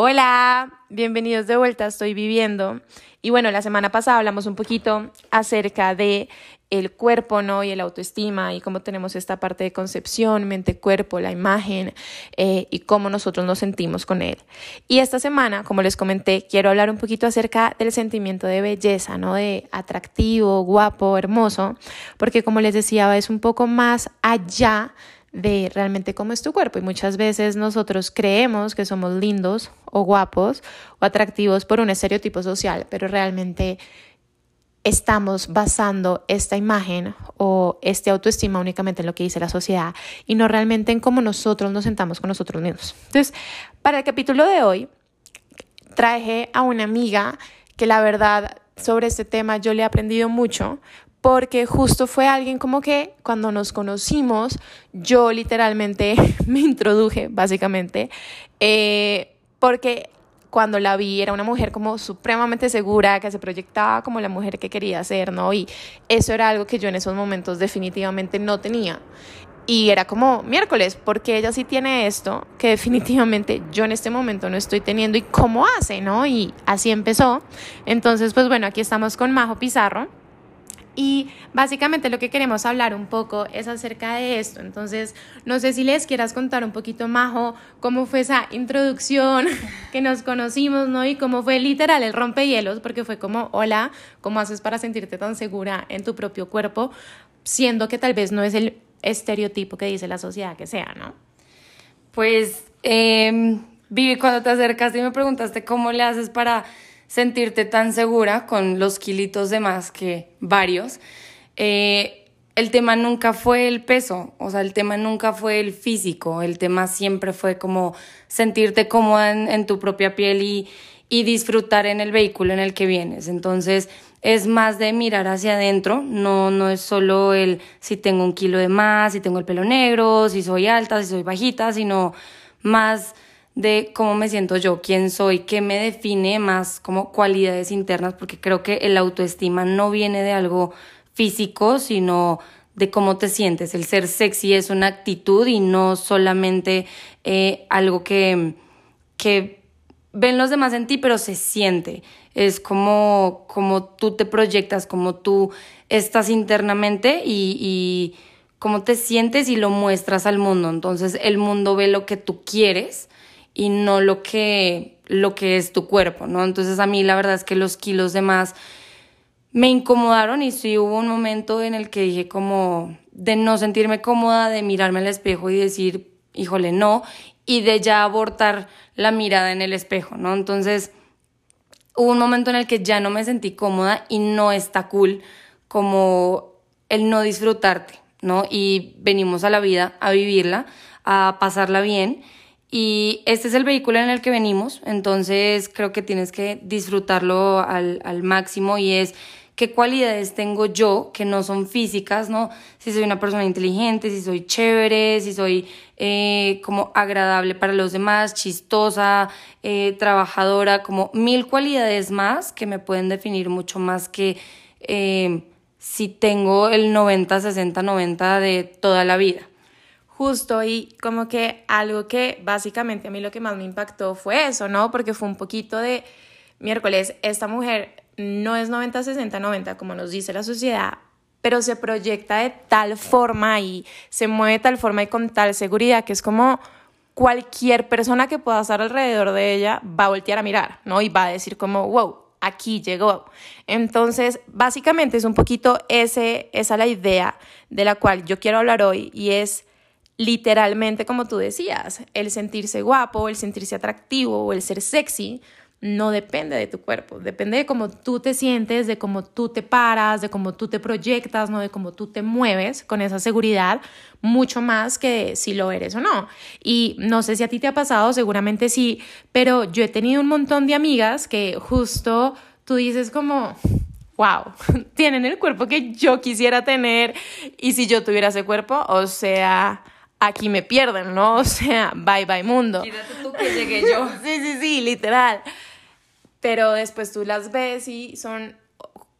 Hola, bienvenidos de vuelta, estoy viviendo. Y bueno, la semana pasada hablamos un poquito acerca de el cuerpo, ¿no? Y el autoestima y cómo tenemos esta parte de concepción, mente-cuerpo, la imagen eh, y cómo nosotros nos sentimos con él. Y esta semana, como les comenté, quiero hablar un poquito acerca del sentimiento de belleza, ¿no? De atractivo, guapo, hermoso, porque como les decía, es un poco más allá de realmente cómo es tu cuerpo y muchas veces nosotros creemos que somos lindos o guapos o atractivos por un estereotipo social, pero realmente estamos basando esta imagen o este autoestima únicamente en lo que dice la sociedad y no realmente en cómo nosotros nos sentamos con nosotros mismos. Entonces, para el capítulo de hoy traje a una amiga que la verdad sobre este tema yo le he aprendido mucho porque justo fue alguien como que cuando nos conocimos, yo literalmente me introduje, básicamente, eh, porque cuando la vi era una mujer como supremamente segura, que se proyectaba como la mujer que quería ser, ¿no? Y eso era algo que yo en esos momentos definitivamente no tenía. Y era como miércoles, porque ella sí tiene esto que definitivamente yo en este momento no estoy teniendo y cómo hace, ¿no? Y así empezó. Entonces, pues bueno, aquí estamos con Majo Pizarro. Y básicamente lo que queremos hablar un poco es acerca de esto. Entonces, no sé si les quieras contar un poquito, Majo, cómo fue esa introducción que nos conocimos, ¿no? Y cómo fue literal el rompehielos, porque fue como, hola, ¿cómo haces para sentirte tan segura en tu propio cuerpo? Siendo que tal vez no es el estereotipo que dice la sociedad que sea, ¿no? Pues, eh, Vivi, cuando te acercaste y me preguntaste cómo le haces para sentirte tan segura con los kilitos de más que varios. Eh, el tema nunca fue el peso, o sea, el tema nunca fue el físico, el tema siempre fue como sentirte cómoda en, tu propia piel y, y, disfrutar en el vehículo en el que vienes. Entonces, es más de mirar hacia adentro, no, no es solo el si tengo un kilo de más, si tengo el pelo negro, si soy alta, si soy bajita, sino más de cómo me siento yo, quién soy, qué me define más como cualidades internas, porque creo que el autoestima no viene de algo físico, sino de cómo te sientes. El ser sexy es una actitud y no solamente eh, algo que, que ven los demás en ti, pero se siente. Es como, como tú te proyectas, como tú estás internamente y, y cómo te sientes y lo muestras al mundo. Entonces el mundo ve lo que tú quieres y no lo que, lo que es tu cuerpo, ¿no? Entonces a mí la verdad es que los kilos de más me incomodaron y sí hubo un momento en el que dije como de no sentirme cómoda, de mirarme al espejo y decir, híjole, no, y de ya abortar la mirada en el espejo, ¿no? Entonces hubo un momento en el que ya no me sentí cómoda y no está cool como el no disfrutarte, ¿no? Y venimos a la vida a vivirla, a pasarla bien y este es el vehículo en el que venimos, entonces creo que tienes que disfrutarlo al, al máximo y es qué cualidades tengo yo que no son físicas, ¿no? Si soy una persona inteligente, si soy chévere, si soy eh, como agradable para los demás, chistosa, eh, trabajadora, como mil cualidades más que me pueden definir mucho más que eh, si tengo el 90, 60, 90 de toda la vida justo y como que algo que básicamente a mí lo que más me impactó fue eso, ¿no? Porque fue un poquito de miércoles, esta mujer no es 90, 60, 90 como nos dice la sociedad, pero se proyecta de tal forma y se mueve de tal forma y con tal seguridad que es como cualquier persona que pueda estar alrededor de ella va a voltear a mirar, ¿no? Y va a decir como, wow, aquí llegó. Entonces, básicamente es un poquito ese, esa la idea de la cual yo quiero hablar hoy y es literalmente, como tú decías, el sentirse guapo, el sentirse atractivo o el ser sexy no depende de tu cuerpo, depende de cómo tú te sientes, de cómo tú te paras, de cómo tú te proyectas, no de cómo tú te mueves con esa seguridad, mucho más que si lo eres o no. Y no sé si a ti te ha pasado, seguramente sí, pero yo he tenido un montón de amigas que justo tú dices como, wow, tienen el cuerpo que yo quisiera tener y si yo tuviera ese cuerpo, o sea, aquí me pierden, ¿no? O sea, bye bye mundo. Quítate tú que llegué yo. sí, sí, sí, literal. Pero después tú las ves y son,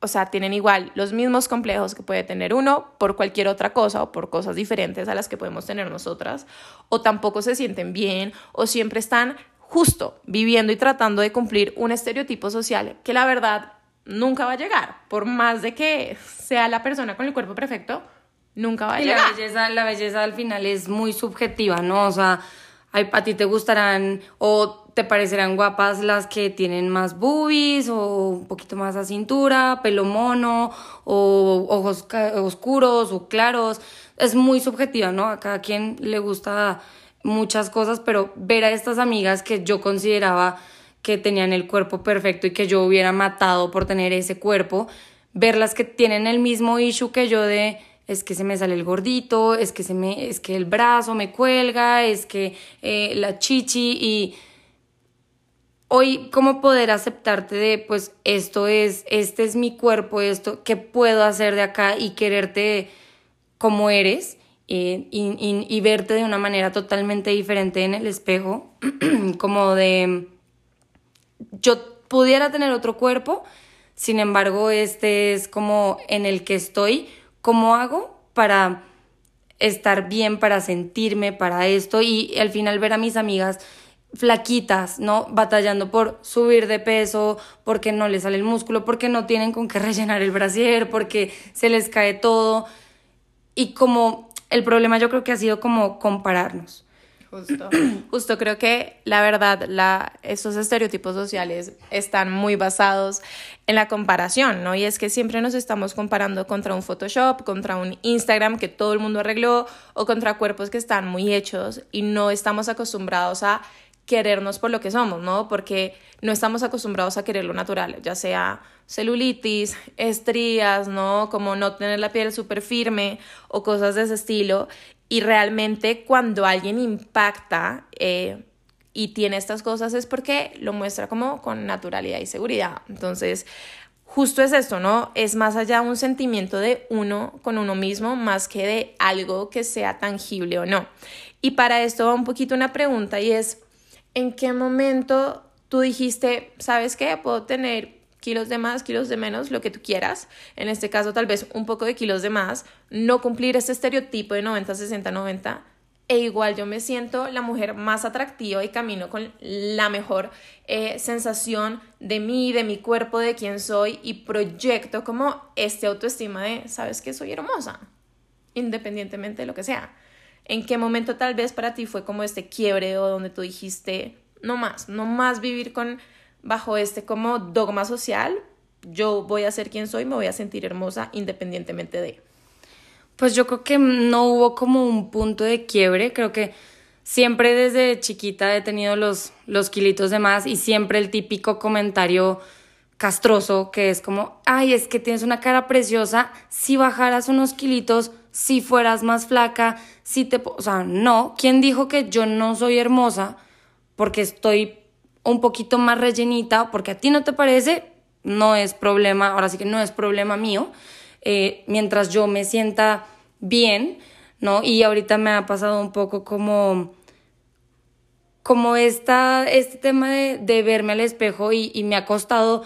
o sea, tienen igual los mismos complejos que puede tener uno por cualquier otra cosa o por cosas diferentes a las que podemos tener nosotras, o tampoco se sienten bien, o siempre están justo viviendo y tratando de cumplir un estereotipo social que la verdad nunca va a llegar, por más de que sea la persona con el cuerpo perfecto, nunca va a llegar. La belleza, la belleza al final es muy subjetiva, ¿no? O sea, a ti te gustarán o te parecerán guapas las que tienen más boobies o un poquito más a cintura, pelo mono o ojos oscuros o claros. Es muy subjetiva, ¿no? A cada quien le gusta muchas cosas, pero ver a estas amigas que yo consideraba que tenían el cuerpo perfecto y que yo hubiera matado por tener ese cuerpo, verlas que tienen el mismo issue que yo de es que se me sale el gordito, es que se me, es que el brazo me cuelga, es que eh, la chichi y hoy cómo poder aceptarte de pues esto es, este es mi cuerpo, esto, ¿qué puedo hacer de acá y quererte como eres? Eh, y, y, verte de una manera totalmente diferente en el espejo, como de yo pudiera tener otro cuerpo, sin embargo este es como en el que estoy, ¿cómo hago para estar bien, para sentirme, para esto? Y al final ver a mis amigas flaquitas, ¿no? Batallando por subir de peso, porque no les sale el músculo, porque no tienen con qué rellenar el brasier, porque se les cae todo. Y como el problema yo creo que ha sido como compararnos. Justo. Justo creo que la verdad, la, estos estereotipos sociales están muy basados en la comparación, ¿no? Y es que siempre nos estamos comparando contra un Photoshop, contra un Instagram que todo el mundo arregló o contra cuerpos que están muy hechos y no estamos acostumbrados a querernos por lo que somos, ¿no? Porque no estamos acostumbrados a querer lo natural, ya sea celulitis, estrías, ¿no? Como no tener la piel súper firme o cosas de ese estilo. Y realmente cuando alguien impacta eh, y tiene estas cosas es porque lo muestra como con naturalidad y seguridad. Entonces, justo es esto, ¿no? Es más allá un sentimiento de uno con uno mismo más que de algo que sea tangible o no. Y para esto va un poquito una pregunta y es, ¿en qué momento tú dijiste, sabes qué, puedo tener kilos de más, kilos de menos, lo que tú quieras, en este caso tal vez un poco de kilos de más, no cumplir este estereotipo de 90, 60, 90, e igual yo me siento la mujer más atractiva y camino con la mejor eh, sensación de mí, de mi cuerpo, de quién soy y proyecto como este autoestima de, sabes que soy hermosa, independientemente de lo que sea. ¿En qué momento tal vez para ti fue como este quiebre o donde tú dijiste, no más, no más vivir con bajo este como dogma social, yo voy a ser quien soy, me voy a sentir hermosa independientemente de. Pues yo creo que no hubo como un punto de quiebre, creo que siempre desde chiquita he tenido los, los kilitos de más y siempre el típico comentario castroso que es como, ay, es que tienes una cara preciosa, si bajaras unos kilitos, si fueras más flaca, si te... O sea, no, ¿quién dijo que yo no soy hermosa porque estoy un poquito más rellenita, porque a ti no te parece, no es problema, ahora sí que no es problema mío, eh, mientras yo me sienta bien, ¿no? Y ahorita me ha pasado un poco como como esta, este tema de, verme al espejo y, me ha costado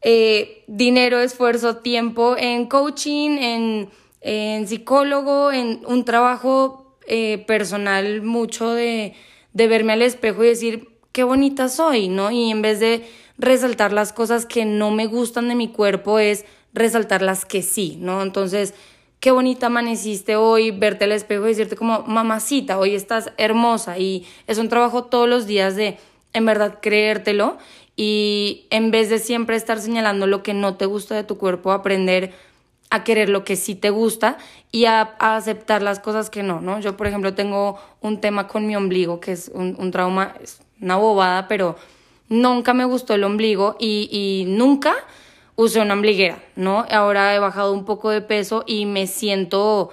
eh, dinero, esfuerzo, tiempo en coaching, en, en psicólogo, en un trabajo eh, personal mucho de, de verme al espejo y decir, qué bonita soy, ¿no? Y en vez de resaltar las cosas que no me gustan de mi cuerpo, es resaltar las que sí, ¿no? Entonces, qué bonita amaneciste hoy, verte al espejo y decirte como, mamacita, hoy estás hermosa. Y es un trabajo todos los días de, en verdad, creértelo. Y en vez de siempre estar señalando lo que no te gusta de tu cuerpo, aprender a querer lo que sí te gusta y a, aceptar las cosas que no, ¿no? Yo, por ejemplo, tengo un tema con mi ombligo, que es un, trauma, una bobada, pero nunca me gustó el ombligo y, y nunca usé una ombliguera, ¿no? Ahora he bajado un poco de peso y me siento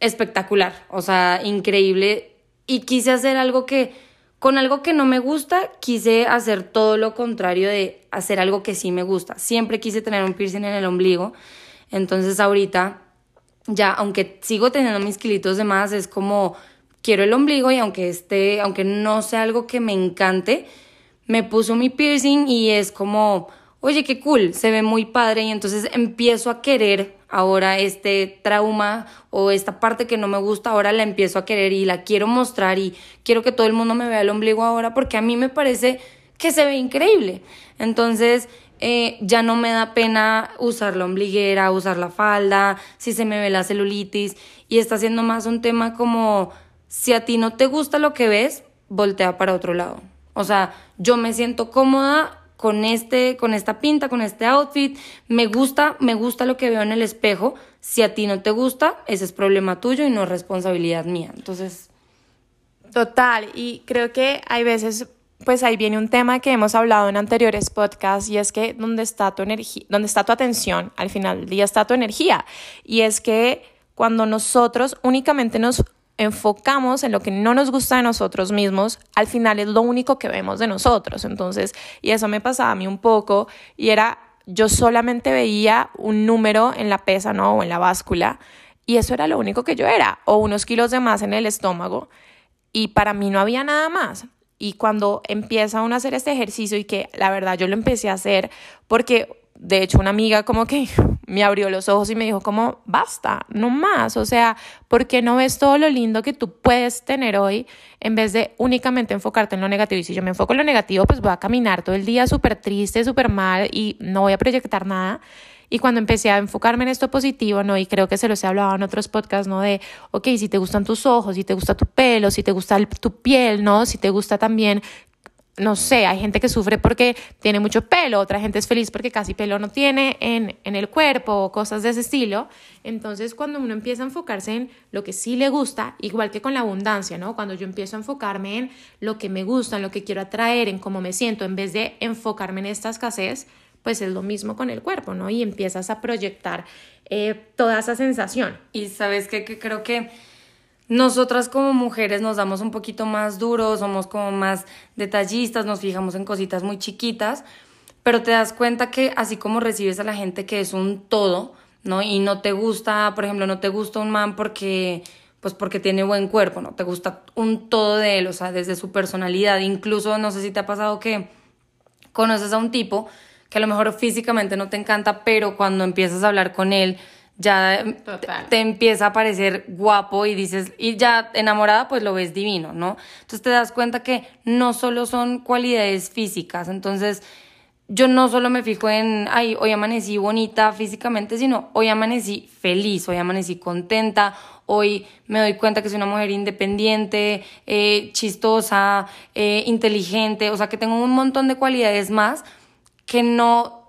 espectacular, o sea, increíble. Y quise hacer algo que, con algo que no me gusta, quise hacer todo lo contrario de hacer algo que sí me gusta. Siempre quise tener un piercing en el ombligo. Entonces ahorita, ya, aunque sigo teniendo mis kilitos de más, es como quiero el ombligo y aunque esté, aunque no sea algo que me encante, me puso mi piercing y es como oye, qué cool, se ve muy padre y entonces empiezo a querer ahora este trauma o esta parte que no me gusta, ahora la empiezo a querer y la quiero mostrar y quiero que todo el mundo me vea el ombligo ahora porque a mí me parece que se ve increíble. Entonces, eh, ya no me da pena usar la ombliguera, usar la falda, si se me ve la celulitis y está siendo más un tema como si a ti no te gusta lo que ves, voltea para otro lado. O sea, yo me siento cómoda con este con esta pinta, con este outfit, me gusta, me gusta lo que veo en el espejo. Si a ti no te gusta, ese es problema tuyo y no es responsabilidad mía. Entonces, total, y creo que hay veces pues ahí viene un tema que hemos hablado en anteriores podcasts y es que donde está tu energía, donde está tu atención, al final del día está tu energía. Y es que cuando nosotros únicamente nos enfocamos en lo que no nos gusta de nosotros mismos, al final es lo único que vemos de nosotros. Entonces, y eso me pasaba a mí un poco, y era, yo solamente veía un número en la pesa, ¿no? O en la báscula, y eso era lo único que yo era, o unos kilos de más en el estómago, y para mí no había nada más. Y cuando empieza uno a hacer este ejercicio y que la verdad yo lo empecé a hacer porque de hecho una amiga como que me abrió los ojos y me dijo como, basta, no más, o sea, ¿por qué no ves todo lo lindo que tú puedes tener hoy en vez de únicamente enfocarte en lo negativo? Y si yo me enfoco en lo negativo, pues voy a caminar todo el día súper triste, súper mal y no voy a proyectar nada. Y cuando empecé a enfocarme en esto positivo, ¿no? Y creo que se los he hablado en otros podcasts, ¿no? De, ok, si te gustan tus ojos, si te gusta tu pelo, si te gusta tu piel, ¿no? Si te gusta también no sé, hay gente que sufre porque tiene mucho pelo, otra gente es feliz porque casi pelo no tiene en, en el cuerpo o cosas de ese estilo. Entonces, cuando uno empieza a enfocarse en lo que sí le gusta, igual que con la abundancia, ¿no? Cuando yo empiezo a enfocarme en lo que me gusta, en lo que quiero atraer, en cómo me siento, en vez de enfocarme en esta escasez, pues es lo mismo con el cuerpo, ¿no? Y empiezas a proyectar eh, toda esa sensación. Y sabes qué? que creo que nosotras como mujeres nos damos un poquito más duros, somos como más detallistas, nos fijamos en cositas muy chiquitas, pero te das cuenta que así como recibes a la gente que es un todo, ¿no? Y no te gusta, por ejemplo, no te gusta un man porque pues porque tiene buen cuerpo, ¿no? Te gusta un todo de él, o sea, desde su personalidad, incluso no sé si te ha pasado que conoces a un tipo que a lo mejor físicamente no te encanta, pero cuando empiezas a hablar con él, ya te, empieza a parecer guapo y dices, y ya enamorada, pues lo ves divino, ¿no? Entonces te das cuenta que no solo son cualidades físicas, entonces yo no solo me fijo en, ay, hoy amanecí bonita físicamente, sino hoy amanecí feliz, hoy amanecí contenta, hoy me doy cuenta que soy una mujer independiente, eh, chistosa, eh, inteligente, o sea que tengo un montón de cualidades más que no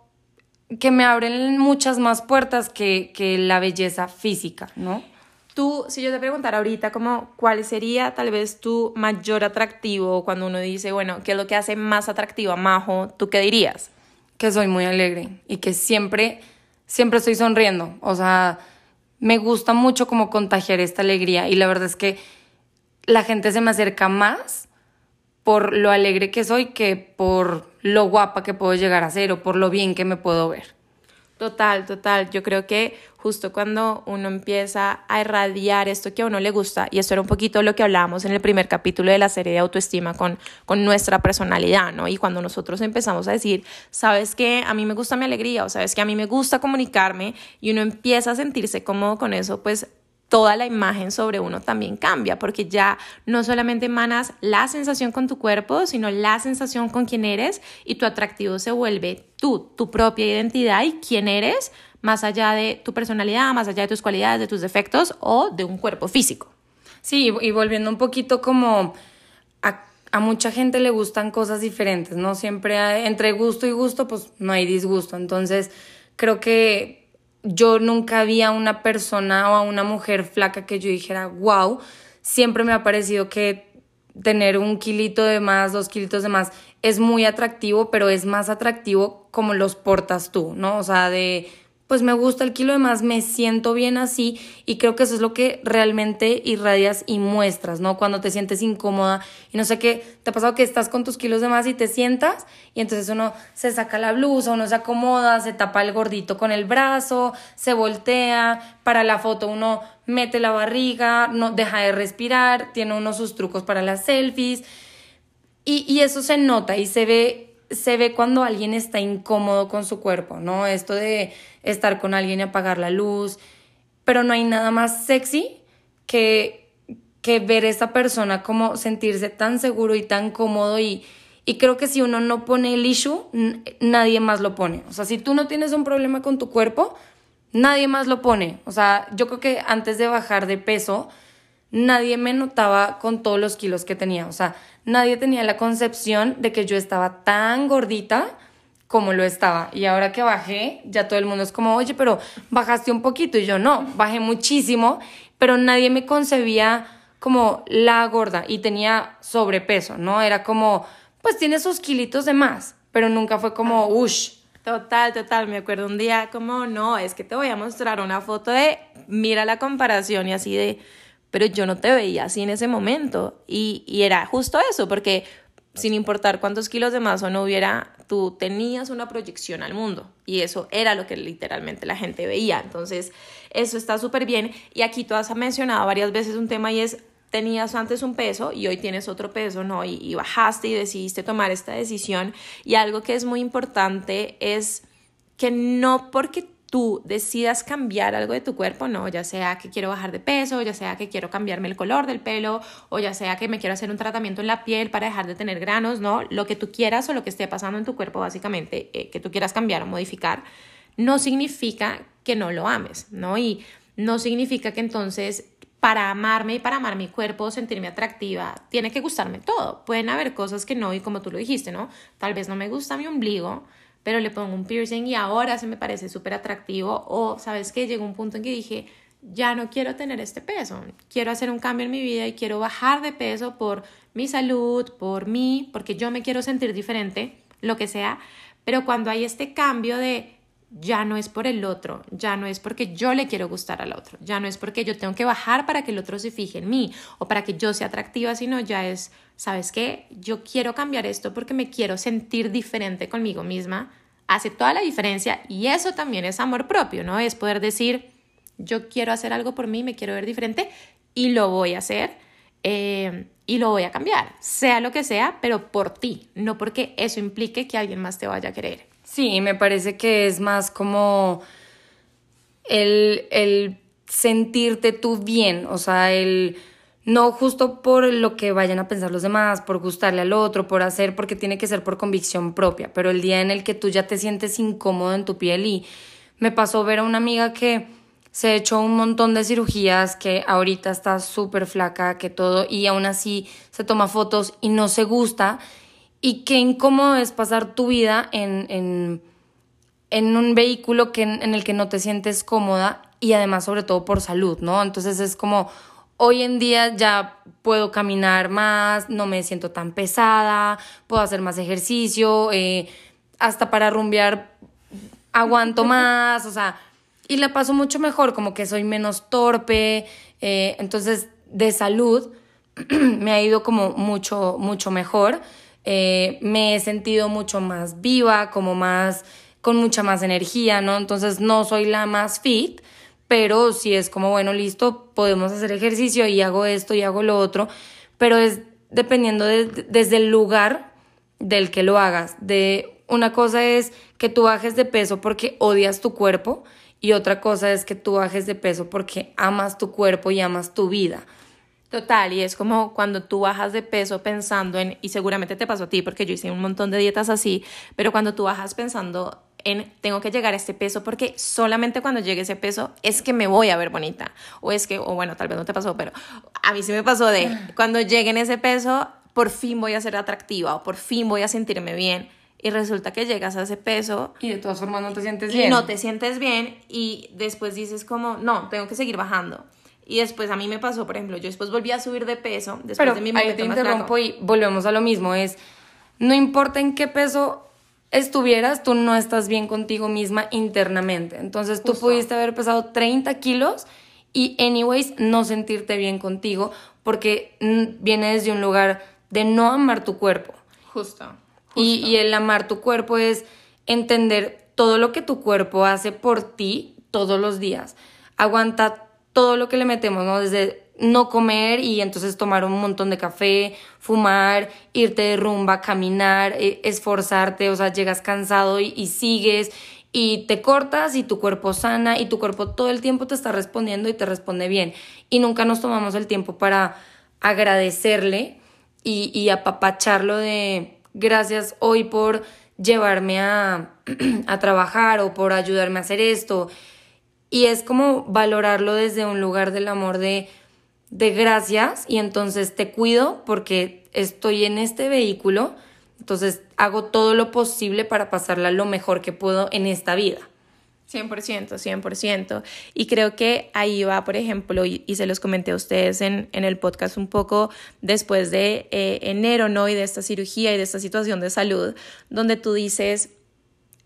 que me abren muchas más puertas que, que la belleza física, ¿no? Tú, si yo te preguntara ahorita como cuál sería tal vez tu mayor atractivo cuando uno dice, bueno, ¿qué es lo que hace más atractivo a Majo? ¿Tú qué dirías? Que soy muy alegre y que siempre, siempre estoy sonriendo. O sea, me gusta mucho como contagiar esta alegría y la verdad es que la gente se me acerca más por lo alegre que soy que por lo guapa que puedo llegar a ser o por lo bien que me puedo ver. Total, total. Yo creo que justo cuando uno empieza a irradiar esto que a uno le gusta, y esto era un poquito lo que hablábamos en el primer capítulo de la serie de autoestima con, con nuestra personalidad, ¿no? Y cuando nosotros empezamos a decir, sabes que a mí me gusta mi alegría, o sabes que a mí me gusta comunicarme, y uno empieza a sentirse cómodo con eso, pues toda la imagen sobre uno también cambia, porque ya no solamente emanas la sensación con tu cuerpo, sino la sensación con quién eres y tu atractivo se vuelve tú, tu propia identidad y quién eres, más allá de tu personalidad, más allá de tus cualidades, de tus defectos o de un cuerpo físico. Sí, y volviendo un poquito como a, a mucha gente le gustan cosas diferentes, ¿no? Siempre entre gusto y gusto, pues no hay disgusto. Entonces, creo que yo nunca vi a una persona o a una mujer flaca que yo dijera, wow, siempre me ha parecido que tener un kilito de más, dos kilitos de más, es muy atractivo, pero es más atractivo como los portas tú, ¿no? O sea, de pues me gusta el kilo de más, me siento bien así y creo que eso es lo que realmente irradias y muestras, ¿no? Cuando te sientes incómoda y no sé qué, te ha pasado que estás con tus kilos de más y te sientas y entonces uno se saca la blusa, uno se acomoda, se tapa el gordito con el brazo, se voltea, para la foto uno mete la barriga, no deja de respirar, tiene uno sus trucos para las selfies y, y eso se nota y se ve se ve cuando alguien está incómodo con su cuerpo, ¿no? Esto de estar con alguien y apagar la luz, pero no hay nada más sexy que, que ver a esa persona como sentirse tan seguro y tan cómodo y, y creo que si uno no pone el issue, nadie más lo pone. O sea, si tú no tienes un problema con tu cuerpo, nadie más lo pone. O sea, yo creo que antes de bajar de peso, nadie me notaba con todos los kilos que tenía. O sea, nadie tenía la concepción de que yo estaba tan gordita como lo estaba. Y ahora que bajé, ya todo el mundo es como, oye, pero bajaste un poquito. Y yo no, bajé muchísimo, pero nadie me concebía como la gorda y tenía sobrepeso, ¿no? Era como, pues tiene sus kilitos de más, pero nunca fue como, ush. Total, total. Me acuerdo un día como, no, es que te voy a mostrar una foto de, mira la comparación y así de pero yo no te veía así en ese momento. Y, y era justo eso, porque sin importar cuántos kilos de más o no hubiera, tú tenías una proyección al mundo y eso era lo que literalmente la gente veía. Entonces, eso está súper bien. Y aquí tú has mencionado varias veces un tema y es, tenías antes un peso y hoy tienes otro peso, ¿no? Y, y bajaste y decidiste tomar esta decisión. Y algo que es muy importante es que no porque tú decidas cambiar algo de tu cuerpo, no, ya sea que quiero bajar de peso, ya sea que quiero cambiarme el color del pelo, o ya sea que me quiero hacer un tratamiento en la piel para dejar de tener granos, no, lo que tú quieras o lo que esté pasando en tu cuerpo, básicamente, eh, que tú quieras cambiar o modificar, no significa que no lo ames, ¿no? Y no significa que entonces para amarme y para amar mi cuerpo, sentirme atractiva, tiene que gustarme todo. Pueden haber cosas que no, y como tú lo dijiste, ¿no? Tal vez no me gusta mi ombligo, pero le pongo un piercing y ahora se me parece súper atractivo o, ¿sabes qué? Llegó un punto en que dije, ya no quiero tener este peso, quiero hacer un cambio en mi vida y quiero bajar de peso por mi salud, por mí, porque yo me quiero sentir diferente, lo que sea, pero cuando hay este cambio de ya no es por el otro, ya no es porque yo le quiero gustar al otro, ya no es porque yo tengo que bajar para que el otro se fije en mí o para que yo sea atractiva, sino ya es, ¿sabes qué? Yo quiero cambiar esto porque me quiero sentir diferente conmigo misma, hace toda la diferencia y eso también es amor propio, ¿no? Es poder decir, yo quiero hacer algo por mí, me quiero ver diferente y lo voy a hacer eh, y lo voy a cambiar, sea lo que sea, pero por ti, no porque eso implique que alguien más te vaya a querer. Sí, me parece que es más como el, el sentirte tú bien, o sea, el no justo por lo que vayan a pensar los demás, por gustarle al otro, por hacer, porque tiene que ser por convicción propia, pero el día en el que tú ya te sientes incómodo en tu piel y me pasó ver a una amiga que se echó un montón de cirugías, que ahorita está súper flaca, que todo, y aún así se toma fotos y no se gusta y qué incómodo es pasar tu vida en, en, en un vehículo que, en el que no te sientes cómoda y además sobre todo por salud, ¿no? Entonces es como, hoy en día ya puedo caminar más, no me siento tan pesada, puedo hacer más ejercicio, eh, hasta para rumbear aguanto más, o sea, y la paso mucho mejor, como que soy menos torpe, eh, entonces de salud me ha ido como mucho, mucho mejor. Eh, me he sentido mucho más viva, como más, con mucha más energía, ¿no? Entonces no soy la más fit, pero si es como, bueno, listo, podemos hacer ejercicio y hago esto y hago lo otro, pero es dependiendo desde el lugar del que lo hagas. De una cosa es que tú bajes de peso porque odias tu cuerpo y otra cosa es que tú bajes de peso porque amas tu cuerpo y amas tu vida. Total, y es como cuando tú bajas de peso pensando en, y seguramente te pasó a ti porque yo hice un montón de dietas así, pero cuando tú bajas pensando en, tengo que llegar a este peso porque solamente cuando llegue ese peso es que me voy a ver bonita, o es que, o bueno, tal vez no te pasó, pero a mí sí me pasó de, cuando llegue en ese peso, por fin voy a ser atractiva o por fin voy a sentirme bien. Y resulta que llegas a ese peso. Y de todas formas no te sientes bien. Y no te sientes bien y después dices como, no, tengo que seguir bajando. Y después a mí me pasó, por ejemplo, yo después volví a subir de peso después de mi momento ahí te interrumpo y volvemos a lo mismo, es no importa en qué peso estuvieras, tú no estás bien contigo misma internamente. Entonces tú pudiste haber pesado 30 kilos y anyways no sentirte bien contigo porque viene desde un lugar de no amar tu cuerpo. Justo. Y, y el amar tu cuerpo es entender todo lo que tu cuerpo hace por ti todos los días. Aguanta todo lo que le metemos, ¿no? Desde no comer y entonces tomar un montón de café, fumar, irte de rumba, caminar, eh, esforzarte, o sea, llegas cansado y, sigues y te cortas y tu cuerpo sana y tu cuerpo todo el tiempo te está respondiendo y te responde bien. Y nunca nos tomamos el tiempo para agradecerle y, apapacharlo de gracias hoy por llevarme a trabajar o por ayudarme a hacer esto. Y es como valorarlo desde un lugar del amor de de gracias y entonces te cuido porque estoy en este vehículo, entonces hago todo lo posible para pasarla lo mejor que puedo en esta vida. 100%, 100%. Y creo que ahí va, por ejemplo, y, se los comenté a ustedes en, en, el podcast un poco después de eh, enero, ¿no? Y de esta cirugía y de esta situación de salud, donde tú dices,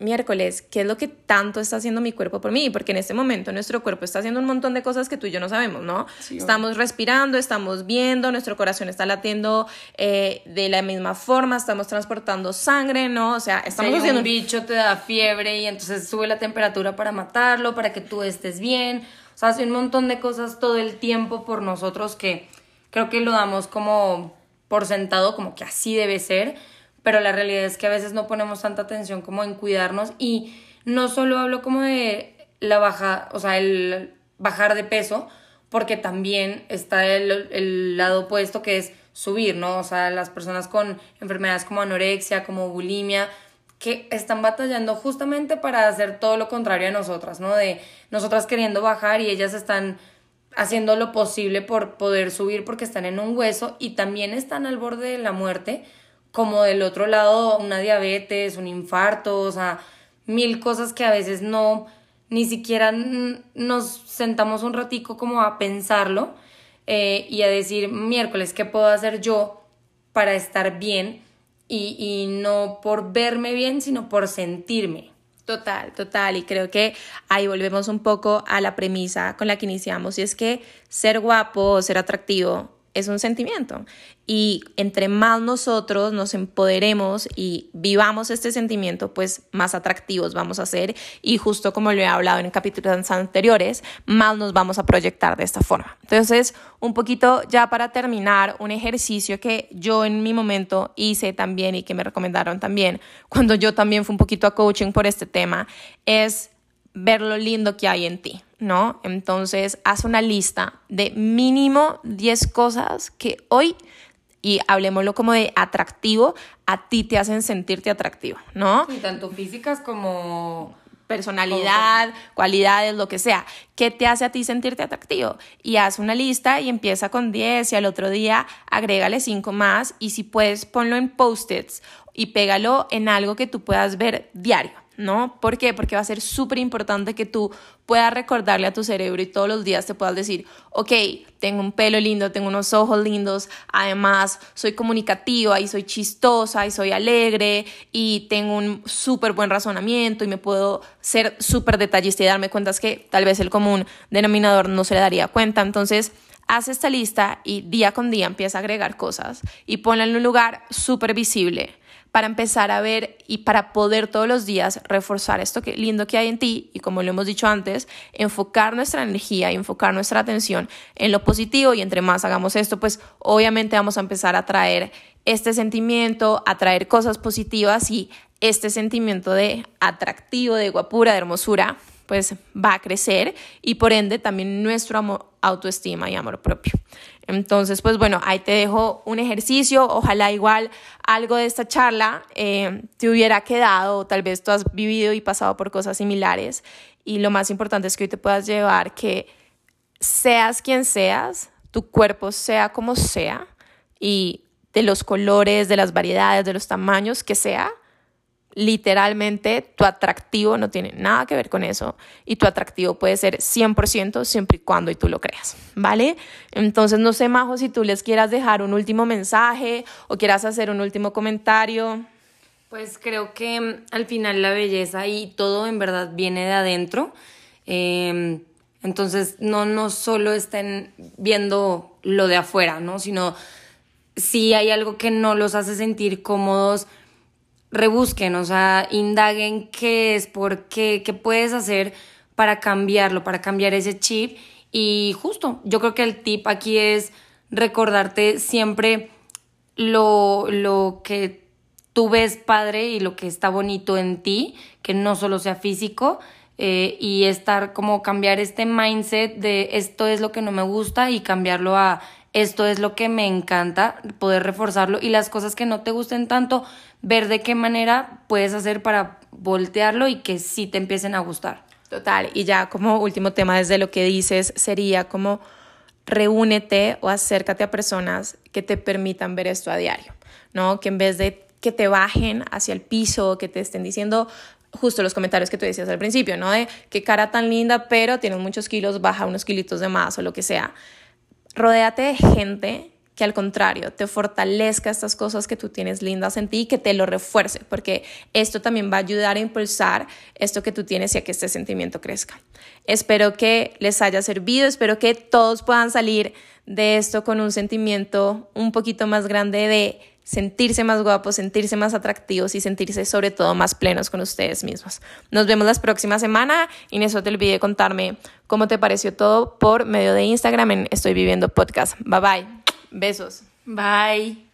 miércoles, ¿qué es lo que tanto está haciendo mi cuerpo por mí? Porque en este momento nuestro cuerpo está haciendo un montón de cosas que tú y yo no sabemos, ¿no? estamos respirando, estamos viendo, nuestro corazón está latiendo eh, de la misma forma, estamos transportando sangre, ¿no? O sea, estamos haciendo... Un bicho te da fiebre y entonces sube la temperatura para matarlo, para que tú estés bien. O sea, hace un montón de cosas todo el tiempo por nosotros que creo que lo damos como por sentado, como que así debe ser pero la realidad es que a veces no ponemos tanta atención como en cuidarnos y no solo hablo como de la baja, o sea, el bajar de peso, porque también está el, el lado opuesto que es subir, ¿no? O sea, las personas con enfermedades como anorexia, como bulimia, que están batallando justamente para hacer todo lo contrario a nosotras, ¿no? De nosotras queriendo bajar y ellas están haciendo lo posible por poder subir porque están en un hueso y también están al borde de la muerte como del otro lado una diabetes, un infarto, o sea, mil cosas que a veces no, ni siquiera nos sentamos un ratico como a pensarlo eh, y a decir, miércoles, ¿qué puedo hacer yo para estar bien? Y, y no por verme bien, sino por sentirme. Total, total. Y creo que ahí volvemos un poco a la premisa con la que iniciamos. Y es que ser guapo o ser atractivo es un sentimiento. Y entre más nosotros nos empoderemos y vivamos este sentimiento, pues más atractivos vamos a ser. Y justo como lo he hablado en capítulos anteriores, más nos vamos a proyectar de esta forma. Entonces, un poquito ya para terminar, un ejercicio que yo en mi momento hice también y que me recomendaron también, cuando yo también fui un poquito a coaching por este tema, es ver lo lindo que hay en ti. ¿No? Entonces, haz una lista de mínimo 10 cosas que hoy, y hablemoslo como de atractivo, a ti te hacen sentirte atractivo, ¿no? Sí, tanto físicas como personalidad, cualidades, lo que sea. ¿Qué te hace a ti sentirte atractivo? Y haz una lista y empieza con 10 y al otro día agrégale 5 más y si puedes ponlo en post-its y pégalo en algo que tú puedas ver diario. ¿No? ¿Por qué? Porque va a ser súper importante que tú puedas recordarle a tu cerebro y todos los días te puedas decir, ok, tengo un pelo lindo, tengo unos ojos lindos, además soy comunicativa y soy chistosa y soy alegre y tengo un súper buen razonamiento y me puedo ser súper detallista y darme cuenta que tal vez el común denominador no se le daría cuenta. Entonces, haz esta lista y día con día empieza a agregar cosas y ponla en un lugar súper visible para empezar a ver y para poder todos los días reforzar esto que lindo que hay en ti y como lo hemos dicho antes, enfocar nuestra energía y enfocar nuestra atención en lo positivo y entre más hagamos esto, pues obviamente vamos a empezar a traer este sentimiento, a traer cosas positivas y este sentimiento de atractivo, de guapura, de hermosura, pues va a crecer y por ende también nuestro autoestima y amor propio. Entonces, pues bueno, ahí te dejo un ejercicio, ojalá igual algo de esta charla eh, te hubiera quedado, o tal vez tú has vivido y pasado por cosas similares y lo más importante es que hoy te puedas llevar que seas quien seas, tu cuerpo sea como sea y de los colores, de las variedades, de los tamaños que sea, literalmente tu atractivo no tiene nada que ver con eso y tu atractivo puede ser 100% siempre y cuando y tú lo creas, ¿vale? Entonces no sé, Majo, si tú les quieras dejar un último mensaje o quieras hacer un último comentario. Pues creo que mm, al final la belleza y todo en verdad viene de adentro. Em, entonces no, no solo estén viendo lo de afuera, ¿no? Sino si hay algo que no los hace sentir cómodos, rebusquen, o sea, indaguen qué es, por qué, qué puedes hacer para cambiarlo, para cambiar ese chip. Y justo, yo creo que el tip aquí es recordarte siempre lo, lo que tú ves padre y lo que está bonito en ti, que no solo sea físico, eh, y estar como cambiar este mindset de esto es lo que no me gusta y cambiarlo a esto es lo que me encanta, poder reforzarlo y las cosas que no te gusten tanto, ver de qué manera puedes hacer para voltearlo y que sí te empiecen a gustar. Total, y ya como último tema desde lo que dices sería como reúnete o acércate a personas que te permitan ver esto a diario, ¿no? Que en vez de que te bajen hacia el piso, que te estén diciendo justo los comentarios que tú decías al principio, ¿no? De qué cara tan linda, pero tienes muchos kilos, baja unos kilitos de más o lo que sea. Rodéate de gente que al contrario te fortalezca estas cosas que tú tienes lindas en ti y que te lo refuerce, porque esto también va a ayudar a impulsar esto que tú tienes y a que este sentimiento crezca. Espero que les haya servido, espero que todos puedan salir de esto con un sentimiento un poquito más grande de sentirse más guapos, sentirse más atractivos y sentirse sobre todo más plenos con ustedes mismos. Nos vemos la próxima semana y eso te olvidé contarme cómo te pareció todo por medio de Instagram en Estoy Viviendo Podcast. Bye bye. Besos. Bye.